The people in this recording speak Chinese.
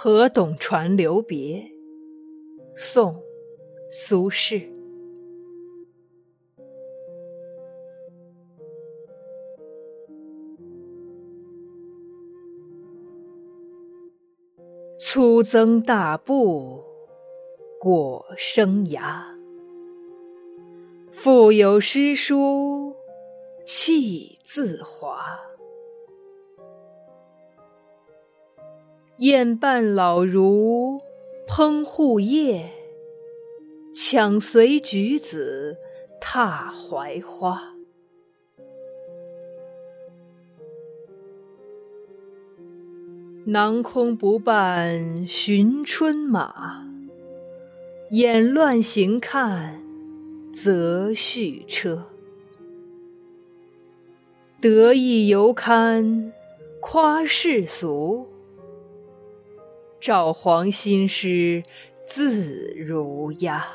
河董船留别，宋·苏轼。粗增大布裹生涯，腹有诗书气自华。宴伴老儒烹户夜，抢随举子踏槐花。囊空不伴寻春马，眼乱行看择婿车。得意犹堪夸世俗。赵黄新诗字如鸦。